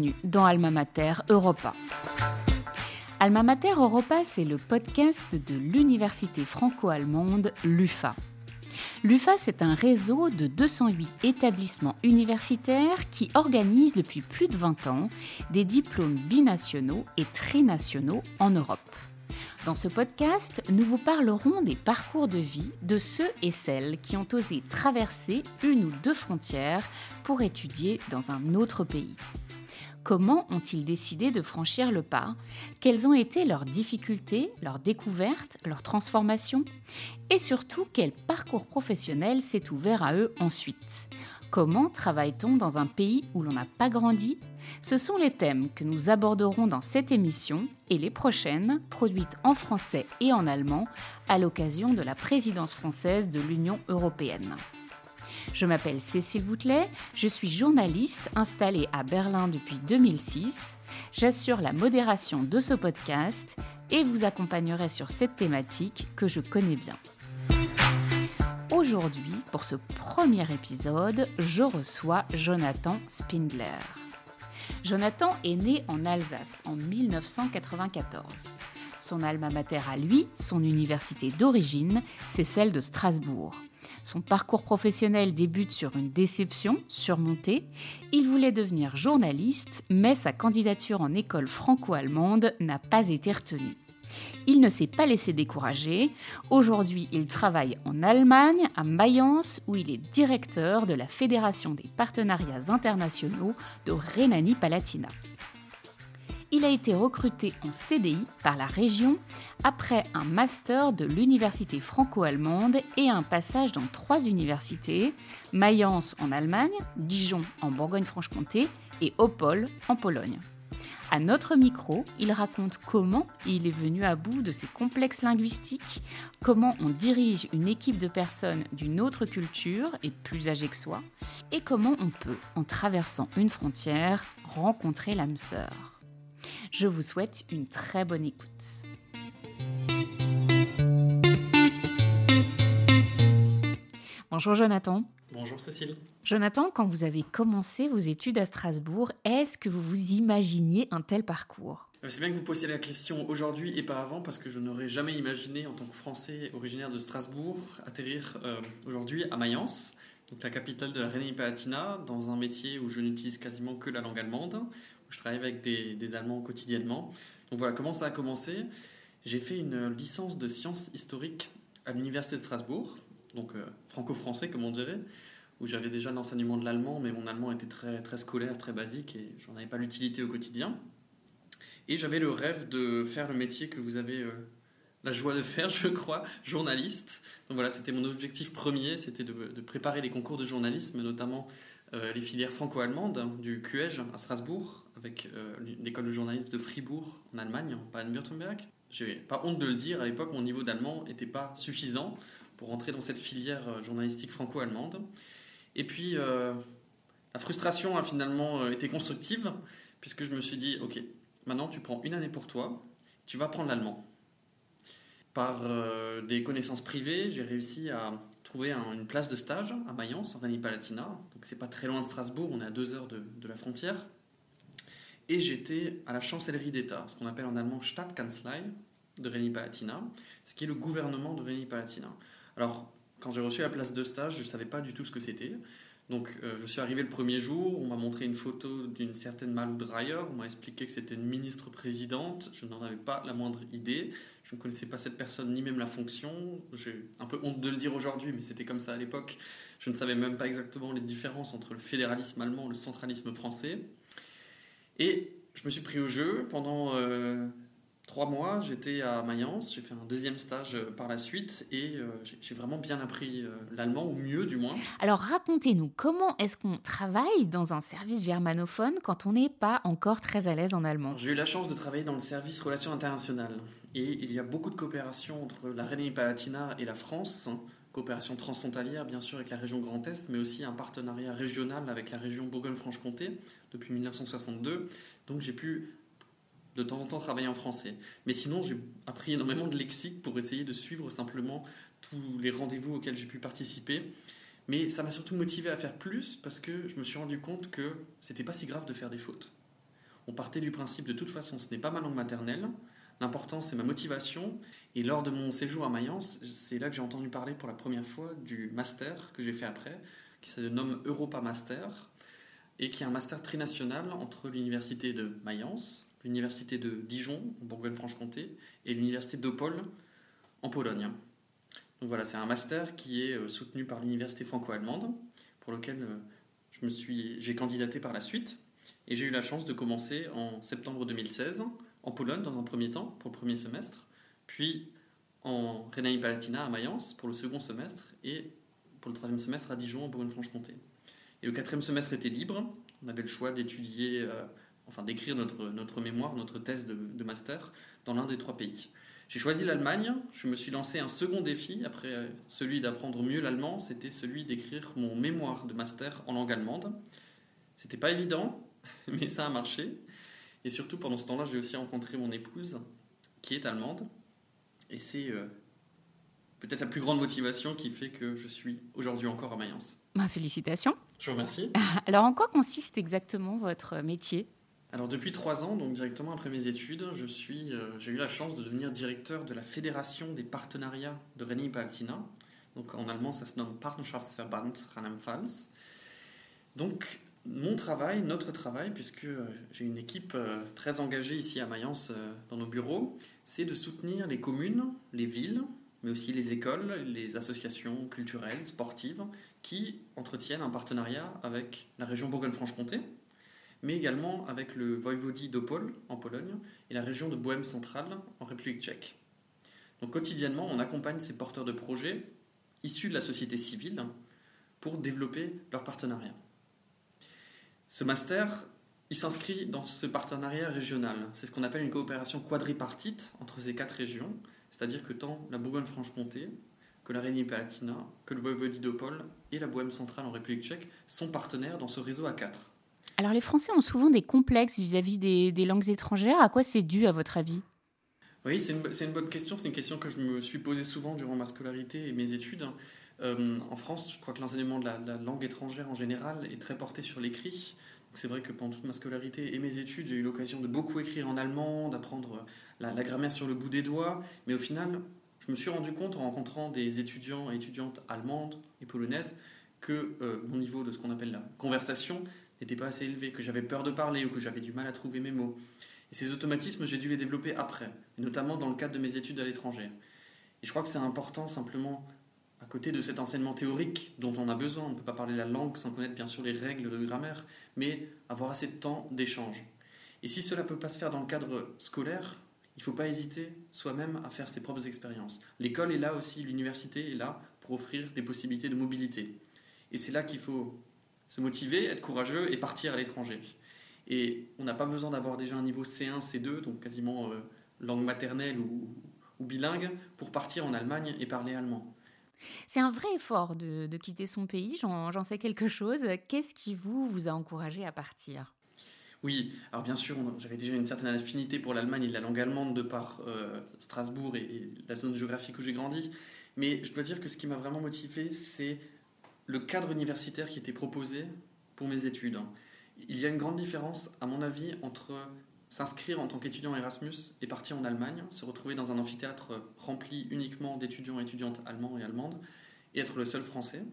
bienvenue dans Alma Mater Europa. Alma Mater Europa, c'est le podcast de l'université franco-allemande LUFA. L'UFA, c'est un réseau de 208 établissements universitaires qui organisent depuis plus de 20 ans des diplômes binationaux et trinationaux en Europe. Dans ce podcast, nous vous parlerons des parcours de vie de ceux et celles qui ont osé traverser une ou deux frontières pour étudier dans un autre pays. Comment ont-ils décidé de franchir le pas? Quelles ont été leurs difficultés, leurs découvertes, leurs transformations? Et surtout, quel parcours professionnel s'est ouvert à eux ensuite? Comment travaille-t-on dans un pays où l'on n'a pas grandi? Ce sont les thèmes que nous aborderons dans cette émission et les prochaines, produites en français et en allemand à l'occasion de la présidence française de l'Union européenne. Je m'appelle Cécile Boutelet, je suis journaliste installée à Berlin depuis 2006. J'assure la modération de ce podcast et vous accompagnerai sur cette thématique que je connais bien. Aujourd'hui, pour ce premier épisode, je reçois Jonathan Spindler. Jonathan est né en Alsace en 1994. Son alma mater à lui, son université d'origine, c'est celle de Strasbourg. Son parcours professionnel débute sur une déception surmontée. Il voulait devenir journaliste, mais sa candidature en école franco-allemande n'a pas été retenue. Il ne s'est pas laissé décourager. Aujourd'hui, il travaille en Allemagne, à Mayence, où il est directeur de la Fédération des partenariats internationaux de Rhénanie-Palatinat il a été recruté en CDI par la région après un master de l'université franco-allemande et un passage dans trois universités, Mayence en Allemagne, Dijon en Bourgogne-Franche-Comté et Opole en Pologne. À notre micro, il raconte comment il est venu à bout de ses complexes linguistiques, comment on dirige une équipe de personnes d'une autre culture et plus âgées que soi, et comment on peut, en traversant une frontière, rencontrer l'âme sœur. Je vous souhaite une très bonne écoute. Bonjour Jonathan. Bonjour Cécile. Jonathan, quand vous avez commencé vos études à Strasbourg, est-ce que vous vous imaginiez un tel parcours? C'est bien que vous posiez la question aujourd'hui et pas avant parce que je n'aurais jamais imaginé en tant que Français originaire de Strasbourg atterrir euh, aujourd'hui à Mayence, donc la capitale de la Rhénanie-Palatinat, dans un métier où je n'utilise quasiment que la langue allemande, je travaille avec des, Allemands quotidiennement. Donc voilà comment ça a commencé? J'ai fait une licence de sciences historiques à l'Université de Strasbourg, donc euh, franco-français comme on dirait, où j'avais déjà l'enseignement de l'allemand, mais mon allemand était très, très scolaire, très basique, et j'en avais pas l'utilité au quotidien. Et j'avais le rêve de faire le métier que vous avez euh, la joie de faire, je crois, journaliste. Donc voilà, c'était mon objectif premier, c'était de, préparer les concours de journalisme, notamment euh, les filières franco-allemandes du QEG à Strasbourg, avec euh, l'école de journalisme de Fribourg en Allemagne, en Baden-Württemberg. J'ai pas honte de le dire, à l'époque, mon niveau d'allemand n'était pas suffisant pour entrer dans cette filière euh, journalistique franco-allemande. Et puis, la frustration a finalement été constructive, puisque je me suis dit, ok, maintenant tu prends une année pour toi, tu vas prendre l'allemand. Par des connaissances privées, j'ai réussi à trouvé une place de stage à Mayence, en Rhénanie-Palatinat. Donc c'est pas très loin de Strasbourg, on est à deux heures de la frontière. Et j'étais à la chancellerie d'État, ce qu'on appelle en allemand Stadtkanzlei de Rhénanie-Palatinat, ce qui est le gouvernement de Rhénanie-Palatinat. Alors, quand j'ai reçu la place de stage, je ne savais pas du tout ce que c'était. Donc euh, je suis arrivé le premier jour, on m'a montré une photo d'une certaine Malou Dreyer, on m'a expliqué que c'était une ministre-présidente, je n'en avais pas la moindre idée, je ne connaissais pas cette personne ni même la fonction, j'ai un peu honte de le dire aujourd'hui, mais c'était comme ça à l'époque, je ne savais même pas exactement les différences entre le fédéralisme allemand et le centralisme français. Et je me suis pris au jeu pendant euh, trois mois, j'étais à Mayence, j'ai fait un deuxième stage euh, par la suite. Et euh, j'ai vraiment bien appris euh, l'allemand, ou mieux du moins. Alors racontez-nous, comment est-ce qu'on travaille dans un service germanophone quand on n'est pas encore très à l'aise en allemand? J'ai eu la chance de travailler dans le service relations internationales et il y a beaucoup de coopération entre la Rhénanie-Palatinat et la France. Coopération transfrontalière, bien sûr, avec la région Grand Est, mais aussi un partenariat régional avec la région Bourgogne-Franche-Comté depuis 1962. Donc j'ai pu de temps en temps travailler en français. Mais sinon, j'ai appris énormément de lexique pour essayer de suivre simplement tous les rendez-vous auxquels j'ai pu participer. Mais ça m'a surtout motivé à faire plus parce que je me suis rendu compte que c'était pas si grave de faire des fautes. on partait du principe de toute façon, ce n'est pas ma langue maternelle, l'important c'est ma motivation. Et lors de mon séjour à Mayence, c'est là que j'ai entendu parler pour la première fois du master que j'ai fait après, qui se nomme Europa Master, et qui est un master trinational entre l'université de Mayence, l'université de Dijon, en Bourgogne-Franche-Comté, et l'université d'Opole, en Pologne. Donc voilà, c'est un master qui est euh, soutenu par l'université franco-allemande, pour lequel euh, j'ai candidaté par la suite. Et j'ai eu la chance de commencer en septembre 2016, en Pologne dans un premier temps, pour le premier semestre, puis en Rhénanie-Palatinat à Mayence pour le second semestre, et pour le troisième semestre à Dijon, en Bourgogne-Franche-Comté. Et le quatrième semestre était libre. On avait le choix d'étudier, euh, enfin d'écrire notre, notre mémoire, notre thèse de, de master dans l'un des trois pays. J'ai choisi l'Allemagne. Je me suis lancé un second défi après euh, celui d'apprendre mieux l'allemand. C'était celui d'écrire mon mémoire de master en langue allemande. C'était pas évident, mais ça a marché. Et surtout pendant ce temps-là, j'ai aussi rencontré mon épouse qui est allemande. Et c'est euh, peut-être la plus grande motivation qui fait que je suis aujourd'hui encore à Mayence. Ma félicitations. Je vous remercie. Alors, en quoi consiste exactement votre métier? Alors depuis trois ans, donc directement après mes études, je suis, euh, j'ai eu la chance de devenir directeur de la fédération des partenariats de Rhénanie-Palatinat. Donc en allemand, ça se nomme Partnerschaftsverband Rheinland-Pfalz. Donc mon travail, notre travail, puisque euh, j'ai une équipe euh, très engagée ici à Mayence dans nos bureaux, c'est de soutenir les communes, les villes, mais aussi les écoles, les associations culturelles, sportives, qui entretiennent un partenariat avec la région Bourgogne-Franche-Comté, mais également avec le Voïvodie d'Opol en Pologne et la région de Bohême centrale en République tchèque. Donc quotidiennement, on accompagne ces porteurs de projets issus de la société civile pour développer leur partenariat. Ce master, il s'inscrit dans ce partenariat régional. C'est ce qu'on appelle une coopération quadripartite entre ces quatre régions, c'est-à-dire que tant la Bourgogne-Franche-Comté, que la Rhénanie-Palatinat, que le Voïvodie d'Opol et la Bohême centrale en République tchèque sont partenaires dans ce réseau à quatre. Alors les Français ont souvent des complexes vis-à-vis des, langues étrangères. À quoi c'est dû à votre avis? Oui, c'est une, bonne question. C'est une question que je me suis posée souvent durant ma scolarité et mes études. Euh, en France, je crois que l'enseignement de la, langue étrangère en général est très porté sur l'écrit. C'est vrai que pendant toute ma scolarité et mes études, j'ai eu l'occasion de beaucoup écrire en allemand, d'apprendre la, grammaire sur le bout des doigts. Mais au final, je me suis rendu compte en rencontrant des étudiants et étudiantes allemandes et polonaises que euh, mon niveau de ce qu'on appelle la conversation n'était pas assez élevé, que j'avais peur de parler ou que j'avais du mal à trouver mes mots. Et ces automatismes, j'ai dû les développer après, notamment dans le cadre de mes études à l'étranger. Et je crois que c'est important simplement, à côté de cet enseignement théorique dont on a besoin, on ne peut pas parler la langue sans connaître bien sûr les règles de grammaire, mais avoir assez de temps d'échange. Et si cela ne peut pas se faire dans le cadre scolaire, il ne faut pas hésiter soi-même à faire ses propres expériences. L'école est là aussi, l'université est là pour offrir des possibilités de mobilité. Et c'est là qu'il faut se motiver, être courageux et partir à l'étranger. Et on n'a pas besoin d'avoir déjà un niveau C1, C2, donc quasiment euh, langue maternelle ou, bilingue, pour partir en Allemagne et parler allemand. C'est un vrai effort de, quitter son pays, j'en sais quelque chose. Qu'est-ce qui vous, a encouragé à partir? Oui, alors bien sûr, j'avais déjà une certaine affinité pour l'Allemagne et la langue allemande de par euh, Strasbourg et, et, la zone géographique où j'ai grandi. Mais je dois dire que ce qui m'a vraiment motivé, c'est le cadre universitaire qui était proposé pour mes études. Il y a une grande différence, à mon avis, entre s'inscrire en tant qu'étudiant Erasmus et partir en Allemagne, se retrouver dans un amphithéâtre rempli uniquement d'étudiants et étudiantes allemands et allemandes, et être le seul français,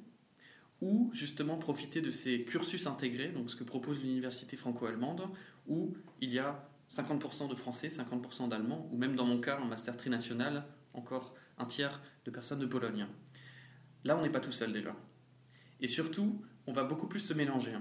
ou justement profiter de ces cursus intégrés, donc ce que propose l'université franco-allemande, où il y a 50% de français, 50% d'allemands, ou même dans mon cas, un master trinational, encore un tiers de personnes de Pologne. Là, on n'est pas tout seul déjà. Et surtout, on va beaucoup plus se mélanger.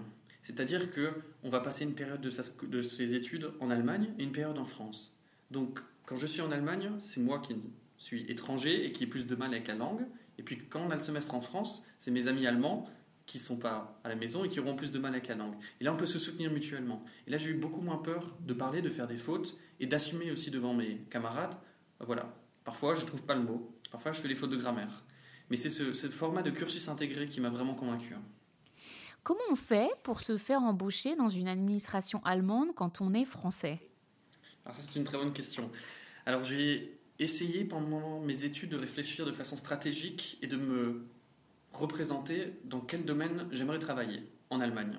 Hein. C'est-à-dire que on va passer une période de, ses études en Allemagne et une période en France. Donc, quand je suis en Allemagne, c'est moi qui suis étranger et qui ai plus de mal avec la langue. Et puis, quand on a le semestre en France, c'est mes amis allemands qui sont pas à la maison et qui auront plus de mal avec la langue. Et là, on peut se soutenir mutuellement. Et là, j'ai eu beaucoup moins peur de parler, de faire des fautes et d'assumer aussi devant mes camarades. Voilà. Parfois, je trouve pas le mot. Parfois, je fais des fautes de grammaire. Mais c'est ce, format de cursus intégré qui m'a vraiment convaincu. Comment on fait pour se faire embaucher dans une administration allemande quand on est français? Alors ça, c'est une très bonne question. Alors j'ai essayé pendant mes études de réfléchir de façon stratégique et de me représenter dans quel domaine j'aimerais travailler en Allemagne.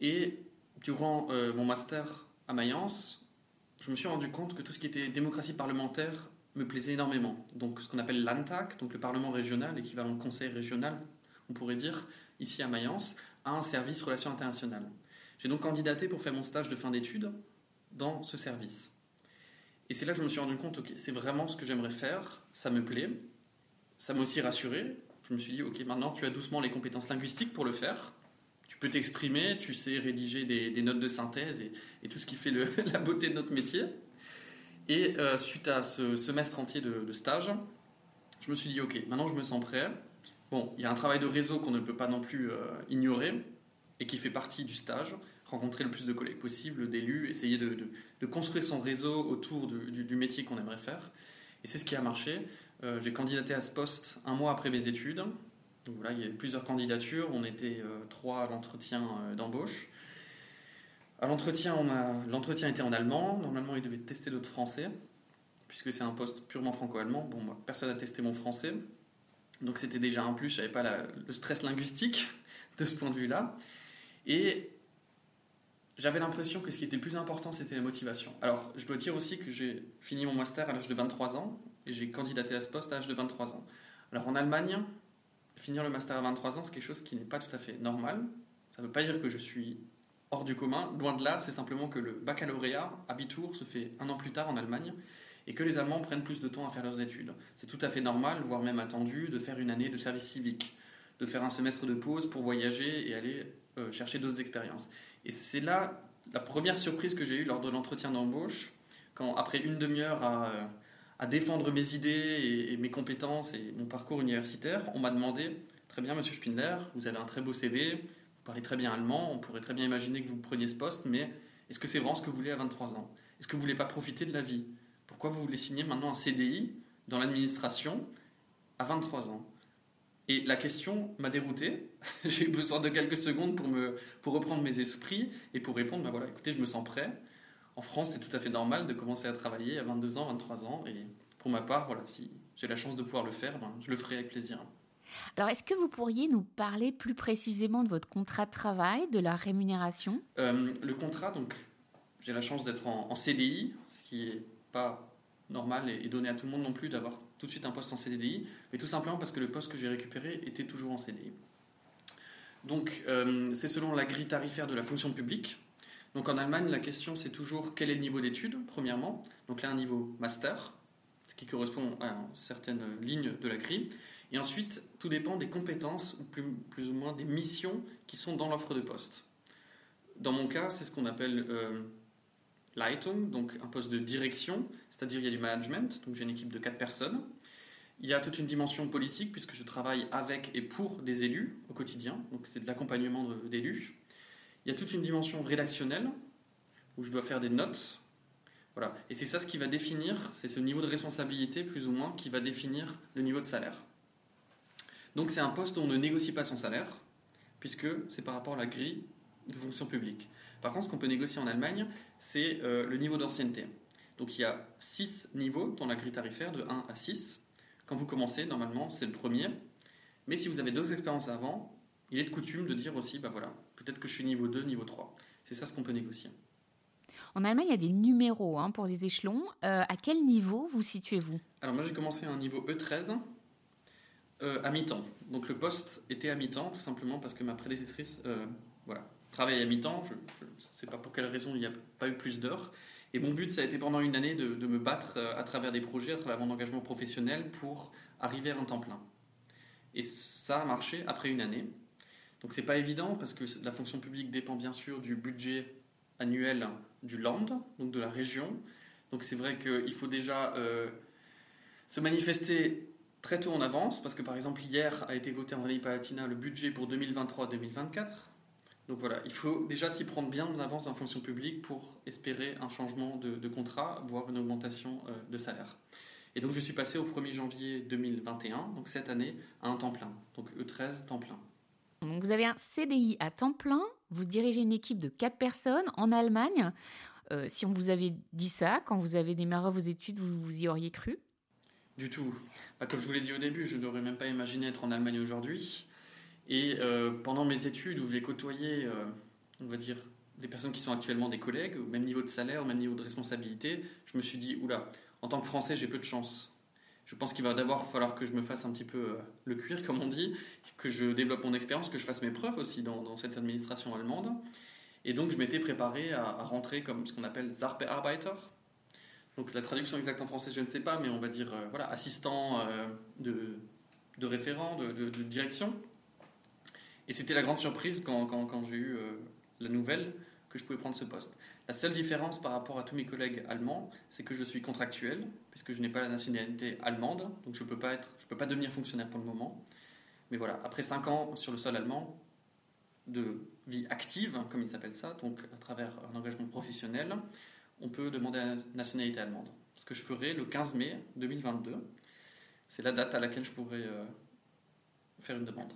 Et durant euh, mon master à Mayence, je me suis rendu compte que tout ce qui était démocratie parlementaire me plaisait énormément. Donc ce qu'on appelle l'ANTAC, donc le Parlement régional, équivalent de conseil régional, on pourrait dire, ici à Mayence, a un service relations internationales. J'ai donc candidaté pour faire mon stage de fin d'études dans ce service. Et c'est là que je me suis rendu compte, ok, c'est vraiment ce que j'aimerais faire, ça me plaît, ça m'a aussi rassuré. Je me suis dit, ok, maintenant tu as doucement les compétences linguistiques pour le faire, tu peux t'exprimer, tu sais rédiger des, notes de synthèse et, tout ce qui fait la beauté de notre métier. Et euh, suite à ce semestre entier de, stage, je me suis dit, ok, maintenant je me sens prêt. Bon, il y a un travail de réseau qu'on ne peut pas non plus euh, ignorer et qui fait partie du stage. Rencontrer le plus de collègues possible, d'élus, essayer de, construire son réseau autour du, métier qu'on aimerait faire. Et c'est ce qui a marché. Euh, j'ai candidaté à ce poste un mois après mes études. Donc voilà, il y a eu plusieurs candidatures. On était trois à l'entretien d'embauche. À l'entretien, l'entretien était en allemand. Normalement, il devait tester d'autres français, puisque c'est un poste purement franco-allemand. Bon, personne n'a testé mon français. Donc c'était déjà un plus, je n'avais pas le stress linguistique de ce point de vue-là. Et j'avais l'impression que ce qui était plus important, c'était la motivation. Alors, je dois dire aussi que j'ai fini mon master à l'âge de 23 ans, et j'ai candidaté à ce poste à l'âge de 23 ans. Alors en Allemagne, finir le master à 23 ans, c'est quelque chose qui n'est pas tout à fait normal. Ça ne veut pas dire que je suis hors du commun. Loin de là, c'est simplement que le baccalauréat, Abitur, se fait un an plus tard en Allemagne et que les Allemands prennent plus de temps à faire leurs études. C'est tout à fait normal, voire même attendu, de faire une année de service civique, de faire un semestre de pause pour voyager et aller euh, chercher d'autres expériences. Et c'est là la première surprise que j'ai eue lors de l'entretien d'embauche, quand après une demi-heure à, à, défendre mes idées et, mes compétences et mon parcours universitaire, on m'a demandé, très bien monsieur Spindler, vous avez un très beau CV, parlez très bien allemand, on pourrait très bien imaginer que vous preniez ce poste, mais est-ce que c'est vraiment ce que vous voulez à 23 ans? Est-ce que vous ne voulez pas profiter de la vie? Pourquoi vous voulez signer maintenant un CDI dans l'administration à 23 ans? Et la question m'a dérouté. J'ai eu besoin de quelques secondes pour, me, pour reprendre mes esprits et pour répondre, ben voilà, écoutez, je me sens prêt. En France, c'est tout à fait normal de commencer à travailler à 22 ans, 23 ans. Et pour ma part, voilà, si j'ai la chance de pouvoir le faire, ben, je le ferai avec plaisir. Alors, est-ce que vous pourriez nous parler plus précisément de votre contrat de travail, de la rémunération? Euh, Le contrat, donc, j'ai la chance d'être en, CDI, ce qui n'est pas normal et, donné à tout le monde non plus d'avoir tout de suite un poste en CDI, mais tout simplement parce que le poste que j'ai récupéré était toujours en CDI. Donc, euh, c'est selon la grille tarifaire de la fonction publique. Donc, en Allemagne, la question, c'est toujours quel est le niveau d'études, premièrement. Donc là, un niveau master, ce qui correspond à certaines lignes de la grille. Et ensuite, tout dépend des compétences ou plus, ou moins des missions qui sont dans l'offre de poste. Dans mon cas, c'est ce qu'on appelle euh, Leitung, donc un poste de direction, c'est-à-dire il y a du management, donc j'ai une équipe de quatre personnes. Il y a toute une dimension politique puisque je travaille avec et pour des élus au quotidien, donc c'est de l'accompagnement d'élus. Il y a toute une dimension rédactionnelle où je dois faire des notes. Voilà. Et c'est ça ce qui va définir, c'est ce niveau de responsabilité plus ou moins qui va définir le niveau de salaire. Donc c'est un poste où on ne négocie pas son salaire, puisque c'est par rapport à la grille de fonction publique. Par contre, ce qu'on peut négocier en Allemagne, c'est euh, le niveau d'ancienneté. Donc il y a 6 niveaux dans la grille tarifaire, de 1 à 6. Quand vous commencez, normalement, c'est le premier. Mais si vous avez deux expériences avant, il est de coutume de dire aussi, bah voilà, peut-être que je suis niveau 2, niveau 3. C'est ça ce qu'on peut négocier. En Allemagne, il y a des numéros hein, pour les échelons. Euh, à quel niveau vous situez-vous? Alors moi, j'ai commencé à un niveau E13, euh, à mi-temps. Donc le poste était à mi-temps, tout simplement parce que ma prédécessrice euh, voilà, travaille à mi-temps. Je ne sais pas pour quelle raison il n'y a pas eu plus d'heures. Et mon but, ça a été pendant une année de, me battre euh, à travers des projets, à travers mon engagement professionnel pour arriver à un temps plein. Et ça a marché après une année. Donc c'est pas évident parce que la fonction publique dépend bien sûr du budget annuel du land, donc de la région. Donc c'est vrai qu'il faut déjà se manifester très tôt en avance, parce que par exemple hier a été voté en Rallye Palatina le budget pour 2023-2024. Donc voilà, il faut déjà s'y prendre bien en avance dans la fonction publique pour espérer un changement de, contrat, voire une augmentation euh, de salaire. Et donc je suis passé au 1er janvier 2021, donc cette année, à un temps plein, donc E13 temps plein. Donc vous avez un CDI à temps plein, vous dirigez une équipe de 4 personnes en Allemagne. Euh, si on vous avait dit ça, quand vous avez démarré vos études, vous, vous y auriez cru? Du tout. Bah, comme je vous l'ai dit au début, je n'aurais même pas imaginé être en Allemagne aujourd'hui. Et euh, pendant mes études où j'ai côtoyé, euh, on va dire, des personnes qui sont actuellement des collègues, au même niveau de salaire, au même niveau de responsabilité, je me suis dit, oula, en tant que Français, j'ai peu de chance. Je pense qu'il va d'abord falloir que je me fasse un petit peu euh, le cuir, comme on dit, que je développe mon expérience, que je fasse mes preuves aussi dans, cette administration allemande. Et donc, je m'étais préparé à, rentrer comme ce qu'on appelle Zarbearbeiter. Donc, la traduction exacte en français, je ne sais pas, mais on va dire voilà, assistant de, référent, de, direction. Et c'était la grande surprise quand, j'ai eu la nouvelle que je pouvais prendre ce poste. La seule différence par rapport à tous mes collègues allemands, c'est que je suis contractuel, puisque je n'ai pas la nationalité allemande, donc je ne peux, pas peux pas devenir fonctionnaire pour le moment. Mais voilà, après 5 ans sur le sol allemand, de vie active, comme il s'appelle ça, donc à travers un engagement professionnel, on peut demander la nationalité allemande. Ce que je ferai le 15 mai 2022. C'est la date à laquelle je pourrai euh, faire une demande.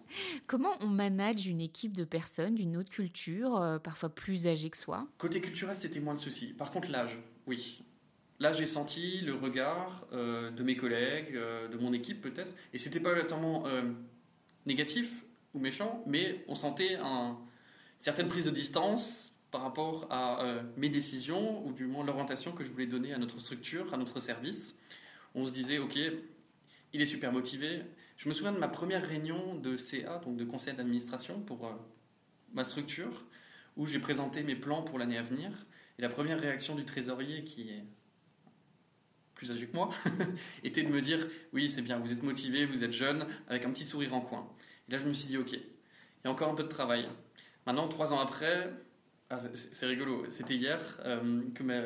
Comment on manage une équipe de personnes d'une autre culture, euh, parfois plus âgées que soi? Côté culturel, c'était moins le souci. Par contre, l'âge, oui. Là, j'ai senti le regard euh, de mes collègues, euh, de mon équipe peut-être, et c'était pas tellement négatif ou méchant, mais on sentait un, une certaine prise de distance par rapport à mes décisions, ou du moins l'orientation que je voulais donner à notre structure, à notre service. On se disait, ok, il est super motivé, je me souviens de ma première réunion de CA, donc de conseil d'administration pour euh, ma structure, où j'ai présenté mes plans pour l'année à venir. Et la première réaction du trésorier, qui est plus âgé que moi, était de me dire Oui, c'est bien, vous êtes motivé, vous êtes jeune, avec un petit sourire en coin. Et là, je me suis dit Ok, il y a encore un peu de travail. Maintenant, trois ans après, ah, c'est rigolo, c'était hier euh, que ma,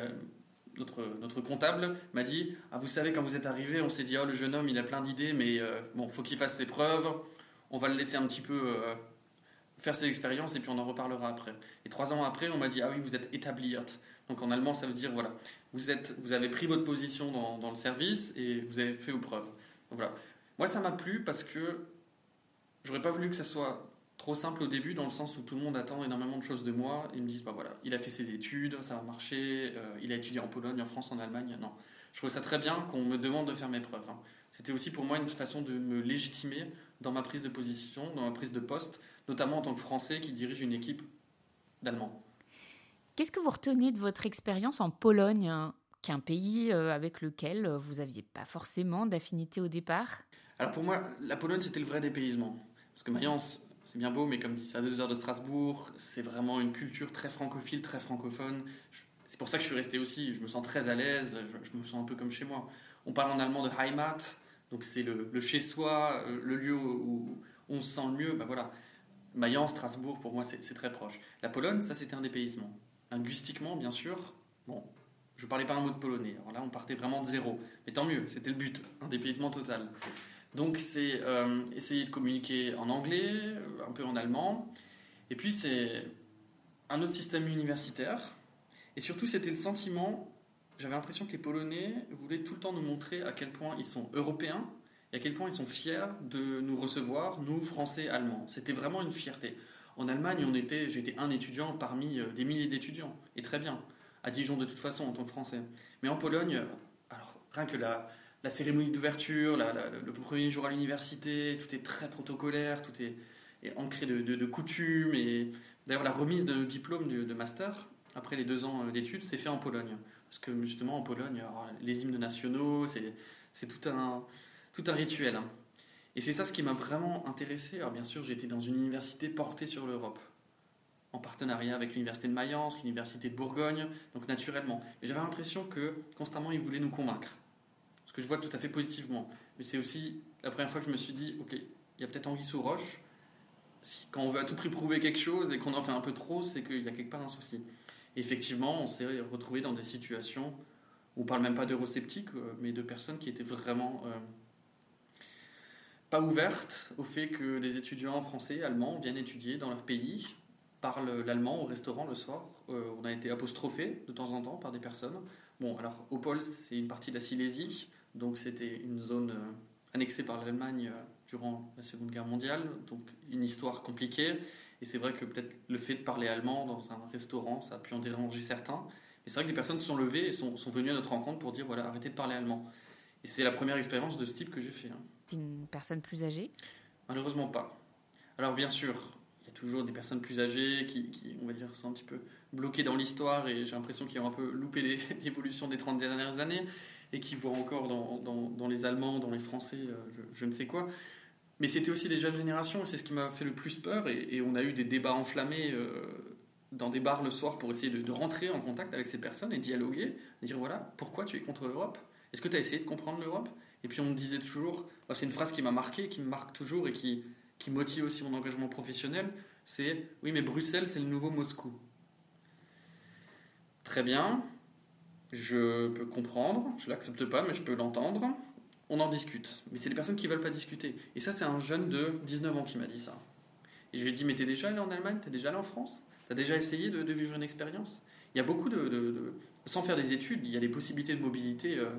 notre, notre comptable m'a dit ah, Vous savez, quand vous êtes arrivé, on s'est dit Oh, le jeune homme, il a plein d'idées, mais euh, bon, faut qu'il fasse ses preuves. On va le laisser un petit peu euh, faire ses expériences et puis on en reparlera après. Et trois ans après, on m'a dit Ah oui, vous êtes établiert. Donc en allemand, ça veut dire voilà, vous, êtes, vous avez pris votre position dans, dans le service et vous avez fait vos preuves. voilà. Moi, ça m'a plu parce que j'aurais pas voulu que ça soit trop simple au début dans le sens où tout le monde attend énormément de choses de moi. Ils me disent, bah voilà, il a fait ses études, ça va marcher, euh, il a étudié en Pologne, en France, en Allemagne. Non, je trouve ça très bien qu'on me demande de faire mes preuves. Hein. C'était aussi pour moi une façon de me légitimer dans ma prise de position, dans ma prise de poste, notamment en tant que Français qui dirige une équipe d'Allemands. Qu'est-ce que vous retenez de votre expérience en Pologne, hein, qui est un pays euh, avec lequel vous n'aviez pas forcément d'affinité au départ? Alors pour moi, la Pologne, c'était le vrai dépaysement. Parce que Mayence, c'est bien beau, mais comme dit, c'est à deux heures de Strasbourg. C'est vraiment une culture très francophile, très francophone. C'est pour ça que je suis resté aussi. Je me sens très à l'aise. Je, me sens un peu comme chez moi. On parle en allemand de Heimat, donc c'est le, chez-soi, euh, le lieu où on se sent le mieux. Ben voilà. Mayence, Strasbourg, pour moi, c'est très proche. La Pologne, ça, c'était un dépaysement. Linguistiquement, bien sûr, bon, je parlais pas un mot de polonais. Alors là, on partait vraiment de zéro. Mais tant mieux, c'était le but, un dépaysement total. Donc c'est euh, essayer de communiquer en anglais, un peu en allemand. Et puis c'est un autre système universitaire. Et surtout c'était le sentiment, j'avais l'impression que les Polonais voulaient tout le temps nous montrer à quel point ils sont européens et à quel point ils sont fiers de nous recevoir, nous Français, Allemands. C'était vraiment une fierté. En Allemagne, j'étais un étudiant parmi euh, des milliers d'étudiants, et très bien. À Dijon de toute façon en tant que Français. Mais en Pologne, alors rien que la, la cérémonie d'ouverture, le premier jour à l'université, tout est très protocolaire, tout est, ancré de, coutumes. Et d'ailleurs, la remise de nos diplômes de, master, après les deux ans euh, d'études, c'est fait en Pologne. Parce que justement, en Pologne, les hymnes nationaux, c'est tout un, tout un rituel. Hein. Et c'est ça ce qui m'a vraiment intéressé. Alors bien sûr, j'étais dans une université portée sur l'Europe, en partenariat avec l'université de Mayence, l'université de Bourgogne, donc naturellement. Mais j'avais l'impression que constamment, ils voulaient nous convaincre que je vois tout à fait positivement. Mais c'est aussi la première fois que je me suis dit, ok, il y a peut-être envie sous roche. Quand on veut à tout prix prouver quelque chose et qu'on en fait un peu trop, c'est qu'il y a quelque part un souci. Effectivement, on s'est retrouvé dans des situations où on parle même pas d'eurosceptiques, euh, mais de personnes qui étaient vraiment euh, pas ouvertes au fait que des étudiants français, allemands viennent étudier dans leur pays, parlent l'allemand au restaurant le soir. Euh, on a été apostrophé de temps en temps par des personnes. Bon, alors Opole, c'est une partie de la Silésie. Donc c'était une zone euh, annexée par l'Allemagne euh, durant la Seconde Guerre mondiale, donc une histoire compliquée. Et c'est vrai que peut-être le fait de parler allemand dans un restaurant, ça a pu en déranger certains. Et c'est vrai que des personnes se sont levées et sont, sont, venues à notre rencontre pour dire voilà, arrêtez de parler allemand. Et c'est la première expérience de ce type que j'ai fait. Hein. C'est une personne plus âgée? Malheureusement pas. Alors bien sûr, il y a toujours des personnes plus âgées qui, qui on va dire, sont un petit peu bloqués dans l'histoire et j'ai l'impression qu'ils ont un peu loupé l'évolution des 30 dernières années et qui voient encore dans, les Allemands, dans les Français, euh, je, ne sais quoi. Mais c'était aussi des jeunes générations et c'est ce qui m'a fait le plus peur. Et, on a eu des débats enflammés euh, dans des bars le soir pour essayer de, rentrer en contact avec ces personnes et dialoguer, dire voilà, pourquoi tu es contre l'Europe? Est-ce que tu as essayé de comprendre l'Europe? Et puis on me disait toujours, c'est une phrase qui m'a marqué, qui me marque toujours et qui, qui motive aussi mon engagement professionnel, c'est oui mais Bruxelles c'est le nouveau Moscou. Très bien, je peux comprendre, je l'accepte pas, mais je peux l'entendre. On en discute. Mais c'est des personnes qui veulent pas discuter. Et ça, c'est un jeune de 19 ans qui m'a dit ça. Et je lui ai dit, mais t'es déjà allé en Allemagne? T'es déjà allé en France? T'as déjà essayé de, vivre une expérience? Il y a beaucoup de, Sans faire des études, il y a des possibilités de mobilité euh,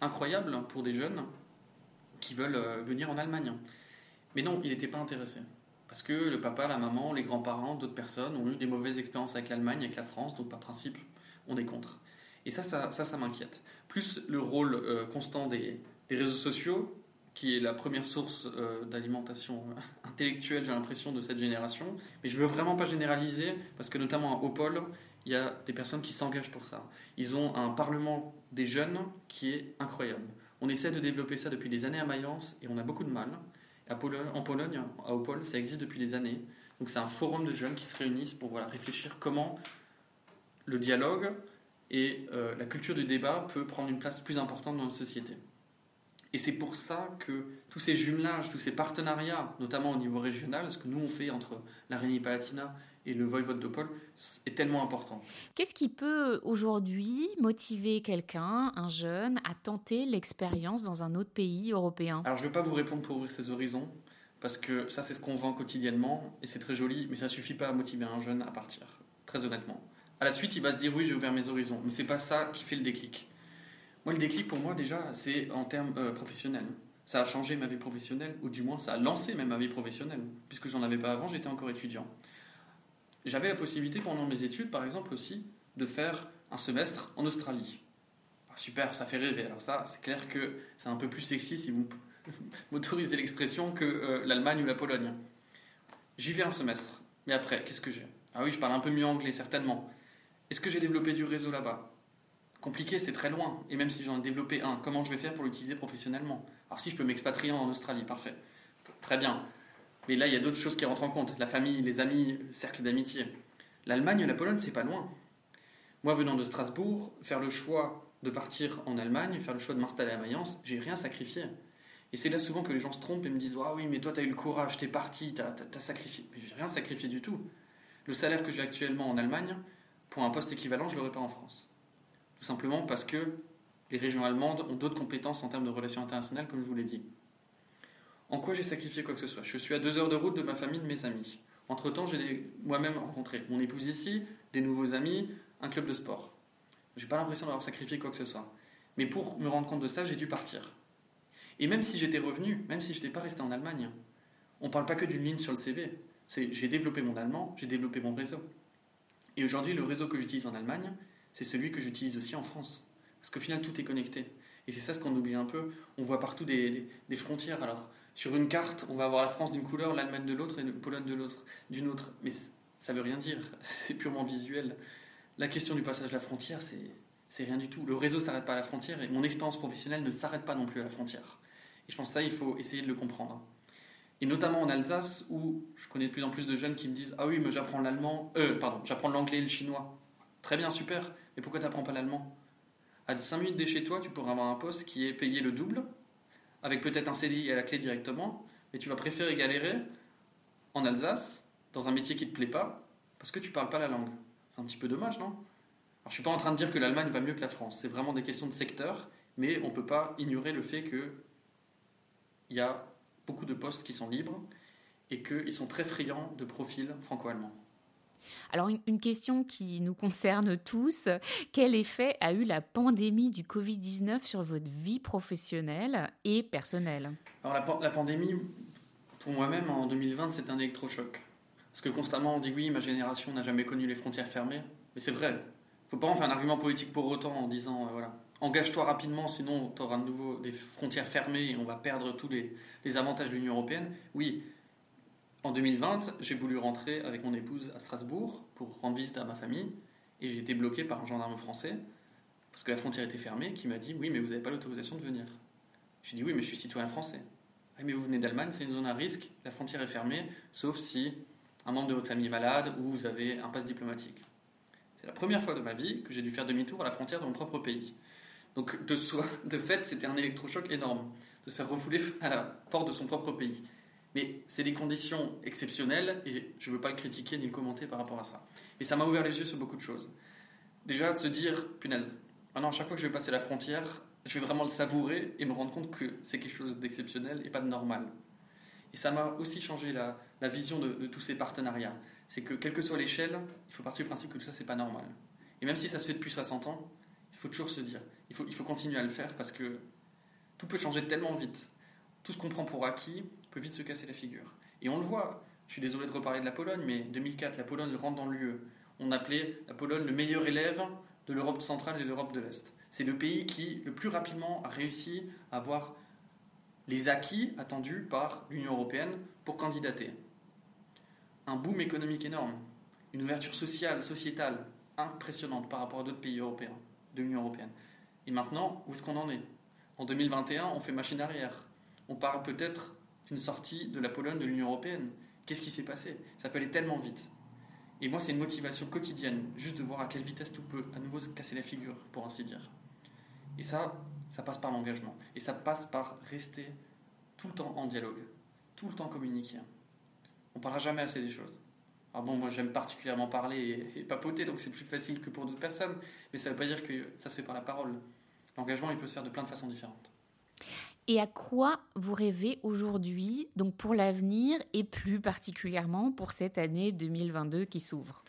incroyables pour des jeunes qui veulent euh, venir en Allemagne. Mais non, il n'était pas intéressé. Parce que le papa, la maman, les grands-parents, d'autres personnes ont eu des mauvaises expériences avec l'Allemagne, avec la France, donc par principe, on est contre. Et ça, ça, ça, m'inquiète. Plus le rôle euh, constant des, réseaux sociaux, qui est la première source euh, d'alimentation euh, intellectuelle, j'ai l'impression, de cette génération. Mais je veux vraiment pas généraliser, parce que notamment à Opol, il y a des personnes qui s'engagent pour ça. Ils ont un parlement des jeunes qui est incroyable. On essaie de développer ça depuis des années à Mayence et on a beaucoup de mal. en Pologne, à Opol, ça existe depuis des années. Donc c'est un forum de jeunes qui se réunissent pour voilà, réfléchir comment le dialogue, et euh, la culture du débat peut prendre une place plus importante dans notre société. Et c'est pour ça que tous ces jumelages, tous ces partenariats, notamment au niveau régional, ce que nous on fait entre la Rhénanie-Palatinat et le voivode de Paul, est tellement important. Qu'est-ce qui peut aujourd'hui motiver quelqu'un, un jeune, à tenter l'expérience dans un autre pays européen? Alors je ne vais pas vous répondre pour ouvrir ses horizons, parce que ça c'est ce qu'on vend quotidiennement, et c'est très joli, mais ça ne suffit pas à motiver un jeune à partir, très honnêtement la suite, il va se dire oui, j'ai ouvert mes horizons. Mais c'est pas ça qui fait le déclic. Moi, le déclic pour moi, déjà, c'est en termes euh, professionnels. Ça a changé ma vie professionnelle, ou du moins, ça a lancé même ma vie professionnelle, puisque j'en avais pas avant, j'étais encore étudiant. J'avais la possibilité pendant mes études, par exemple, aussi, de faire un semestre en Australie. Ah, super, ça fait rêver. Alors ça, c'est clair que c'est un peu plus sexy si vous m'autorisez l'expression que euh, l'Allemagne ou la Pologne. J'y vais un semestre. Mais après, qu'est-ce que j'ai? Ah oui, je parle un peu mieux anglais, certainement. Est-ce que j'ai développé du réseau là-bas? Compliqué, c'est très loin. Et même si j'en ai développé un, comment je vais faire pour l'utiliser professionnellement? Alors si je peux m'expatrier en Australie, parfait. Très bien. Mais là, il y a d'autres choses qui rentrent en compte. La famille, les amis, le cercle d'amitié. L'Allemagne la Pologne, c'est pas loin. Moi, venant de Strasbourg, faire le choix de partir en Allemagne, faire le choix de m'installer à Mayence, j'ai rien sacrifié. Et c'est là souvent que les gens se trompent et me disent Ah oui, mais toi, tu as eu le courage, t'es parti, t'as as, sacrifié. Mais j'ai rien sacrifié du tout. Le salaire que j'ai actuellement en Allemagne, pour un poste équivalent, je ne l'aurais pas en France. Tout simplement parce que les régions allemandes ont d'autres compétences en termes de relations internationales, comme je vous l'ai dit. En quoi j'ai sacrifié quoi que ce soit? Je suis à deux heures de route de ma famille, de mes amis. Entre-temps, j'ai moi-même rencontré mon épouse ici, des nouveaux amis, un club de sport. J'ai pas l'impression d'avoir sacrifié quoi que ce soit. Mais pour me rendre compte de ça, j'ai dû partir. Et même si j'étais revenu, même si je n'étais pas resté en Allemagne, on ne parle pas que d'une ligne sur le CV. J'ai développé mon allemand, j'ai développé mon réseau. Et aujourd'hui, le réseau que j'utilise en Allemagne, c'est celui que j'utilise aussi en France. Parce qu'au final, tout est connecté. Et c'est ça ce qu'on oublie un peu. On voit partout des, frontières. Alors, sur une carte, on va avoir la France d'une couleur, l'Allemagne de l'autre et la Pologne de l'autre, d'une autre. Mais ça veut rien dire. C'est purement visuel. La question du passage de la frontière, c'est rien du tout. Le réseau s'arrête pas à la frontière et mon expérience professionnelle ne s'arrête pas non plus à la frontière. Et je pense que ça, il faut essayer de le comprendre et notamment en Alsace où je connais de plus en plus de jeunes qui me disent Ah oui, mais j'apprends l'allemand, euh, pardon, j'apprends l'anglais et le chinois. Très bien, super, mais pourquoi tu n'apprends pas l'allemand? À 5 minutes de chez toi, tu pourras avoir un poste qui est payé le double, avec peut-être un CDI à la clé directement, mais tu vas préférer galérer en Alsace, dans un métier qui te plaît pas, parce que tu parles pas la langue. C'est un petit peu dommage, non? Alors, je suis pas en train de dire que l'Allemagne va mieux que la France, c'est vraiment des questions de secteur, mais on peut pas ignorer le fait que il y a beaucoup de postes qui sont libres et qu'ils sont très friands de profils franco-allemands. Alors une question qui nous concerne tous, quel effet a eu la pandémie du Covid-19 sur votre vie professionnelle et personnelle? Alors la, pandémie, pour moi-même, en 2020, c'est un électrochoc. Parce que constamment on dit oui, ma génération n'a jamais connu les frontières fermées. Mais c'est vrai. Faut pas en faire un argument politique pour autant en disant, euh, voilà, engage-toi rapidement, sinon tu auras de nouveau des frontières fermées et on va perdre tous les, avantages de l'Union européenne. Oui, En 2020, j'ai voulu rentrer avec mon épouse à Strasbourg pour rendre visite à ma famille et j'ai été bloqué par un gendarme français parce que la frontière était fermée qui m'a dit oui mais vous n'avez pas l'autorisation de venir. J'ai dit oui mais je suis citoyen français. Ah, mais vous venez d'Allemagne, c'est une zone à risque, la frontière est fermée sauf si un membre de votre famille est malade ou vous avez un passe diplomatique. C'est la première fois de ma vie que j'ai dû faire demi-tour à la frontière de mon propre pays. Donc de, soi, de fait c'était un électrochoc énorme de se faire refouler à la porte de son propre pays. Mais c'est des conditions exceptionnelles et je ne veux pas le critiquer ni le commenter par rapport à ça. Et ça m'a ouvert les yeux sur beaucoup de choses. Déjà, de se dire, punaise, maintenant, à chaque fois que je vais passer la frontière, je vais vraiment le savourer et me rendre compte que c'est quelque chose d'exceptionnel et pas de normal. Et ça m'a aussi changé la, vision de, tous ces partenariats. C'est que, quelle que soit l'échelle, il faut partir du principe que tout ça, c'est pas normal. Et même si ça se fait depuis 60 ans, il faut toujours se dire, il faut, il faut continuer à le faire parce que tout peut changer tellement vite. Tout ce qu'on prend pour acquis, peut vite se casser la figure. Et on le voit. Je suis désolé de reparler de la Pologne, mais 2004, la Pologne rentre dans l'UE. On appelait la Pologne le meilleur élève de l'Europe centrale et de l'Europe de l'Est. C'est le pays qui, le plus rapidement, a réussi à avoir les acquis attendus par l'Union européenne pour candidater. Un boom économique énorme, une ouverture sociale, sociétale impressionnante par rapport à d'autres pays européens, de l'Union européenne. Et maintenant, où est-ce qu'on en est? En 2021, on fait machine arrière. On parle peut-être une sortie de la Pologne de l'Union européenne. Qu'est-ce qui s'est passé? Ça peut aller tellement vite. Et moi, c'est une motivation quotidienne, juste de voir à quelle vitesse tout peut à nouveau se casser la figure, pour ainsi dire. Et ça, ça passe par l'engagement. Et ça passe par rester tout le temps en dialogue, tout le temps communiquer. On ne parlera jamais assez des choses. Alors bon, moi j'aime particulièrement parler et, papoter, donc c'est plus facile que pour d'autres personnes, mais ça ne veut pas dire que ça se fait par la parole. L'engagement, il peut se faire de plein de façons différentes et à quoi vous rêvez aujourd'hui, donc pour l'avenir et plus particulièrement pour cette année 2022 qui s'ouvre?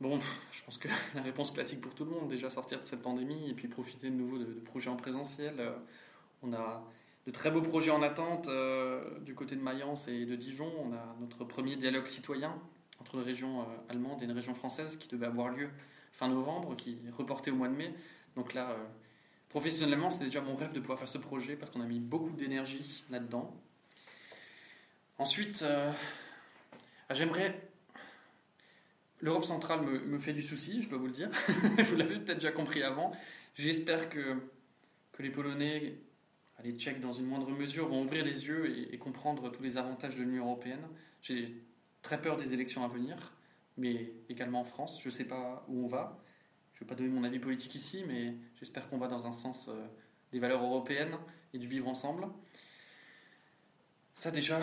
Bon, je pense que la réponse classique pour tout le monde, déjà sortir de cette pandémie et puis profiter de nouveau de, projets en présentiel. Euh, on a de très beaux projets en attente euh, du côté de Mayence et de Dijon. On a notre premier dialogue citoyen entre une région euh, allemande et une région française qui devait avoir lieu fin novembre, qui est reporté au mois de mai. Donc là, Professionnellement, c'est déjà mon rêve de pouvoir faire ce projet parce qu'on a mis beaucoup d'énergie là-dedans. Ensuite, euh, ah, j'aimerais. L'Europe centrale me, fait du souci, je dois vous le dire. vous l'avez peut-être déjà compris avant. J'espère que, que les Polonais, les Tchèques dans une moindre mesure, vont ouvrir les yeux et, comprendre tous les avantages de l'Union européenne. J'ai très peur des élections à venir, mais également en France. Je ne sais pas où on va. Je ne vais pas donner mon avis politique ici, mais j'espère qu'on va dans un sens euh, des valeurs européennes et du vivre ensemble. Ça déjà,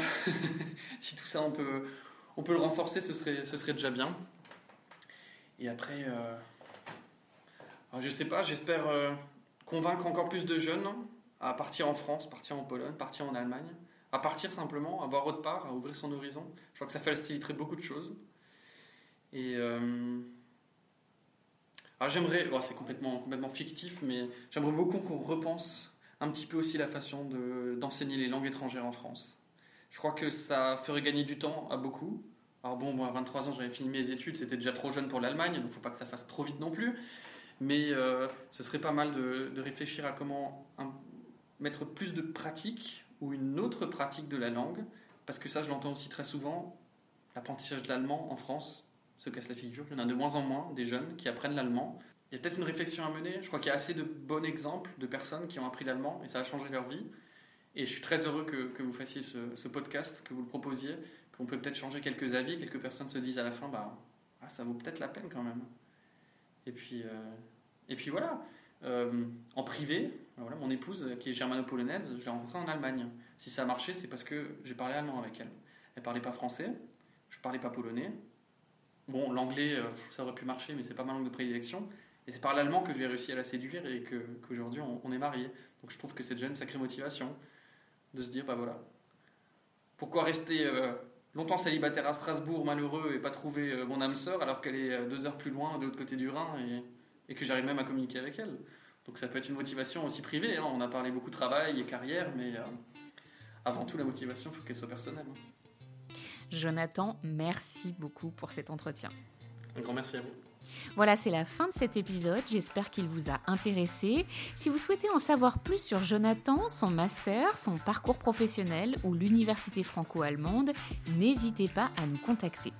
si tout ça on peut, on peut le renforcer, ce serait, ce serait déjà bien. Et après, euh, je ne sais pas, j'espère euh, convaincre encore plus de jeunes à partir en France, partir en Pologne, partir en Allemagne, à partir simplement, à voir autre part, à ouvrir son horizon. Je crois que ça faciliterait beaucoup de choses. Et j'aimerais, c'est complètement, complètement fictif, mais j'aimerais beaucoup qu'on repense un petit peu aussi la façon d'enseigner les langues étrangères en France. Je crois que ça ferait gagner du temps à beaucoup. Alors bon, moi à 23 ans j'avais fini mes études, c'était déjà trop jeune pour l'Allemagne, donc il ne faut pas que ça fasse trop vite non plus. Mais euh, ce serait pas mal de, réfléchir à comment mettre plus de pratique ou une autre pratique de la langue, parce que ça je l'entends aussi très souvent, l'apprentissage de l'allemand en France, se casse la figure. Il y en a de moins en moins des jeunes qui apprennent l'allemand. Il y a peut-être une réflexion à mener. Je crois qu'il y a assez de bons exemples de personnes qui ont appris l'allemand et ça a changé leur vie. Et je suis très heureux que, vous fassiez ce, podcast, que vous le proposiez, qu'on peut peut-être changer quelques avis, quelques personnes se disent à la fin, bah, ah, ça vaut peut-être la peine quand même. Et puis, euh, et puis voilà. Euh, en privé, voilà, mon épouse, qui est germano-polonaise, je l'ai rencontrée en Allemagne. Si ça a marché, c'est parce que j'ai parlé allemand avec elle. Elle parlait pas français, je parlais pas polonais, Bon, l'anglais, euh, ça aurait pu marcher, mais c'est pas ma langue de prédilection. Et c'est par l'allemand que j'ai réussi à la séduire et qu'aujourd'hui on, est mariés. Donc je trouve que c'est déjà une sacrée motivation de se dire, bah voilà, pourquoi rester euh, longtemps célibataire à Strasbourg, malheureux, et pas trouver euh, mon âme sœur alors qu'elle est deux heures plus loin, de l'autre côté du Rhin, et, que j'arrive même à communiquer avec elle. Donc ça peut être une motivation aussi privée. Hein. On a parlé beaucoup de travail et carrière, mais avant tout la motivation, il faut qu'elle soit personnelle. Hein. Jonathan, merci beaucoup pour cet entretien. Un grand merci à vous. Voilà, c'est la fin de cet épisode. J'espère qu'il vous a intéressé. Si vous souhaitez en savoir plus sur Jonathan, son master, son parcours professionnel ou l'université franco-allemande, n'hésitez pas à nous contacter.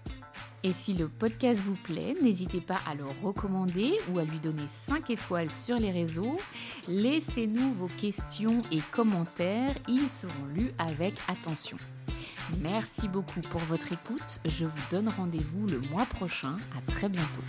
Et si le podcast vous plaît, n'hésitez pas à le recommander ou à lui donner 5 étoiles sur les réseaux. Laissez-nous vos questions et commentaires, ils seront lus avec attention. Merci beaucoup pour votre écoute. Je vous donne rendez-vous le mois prochain. À très bientôt.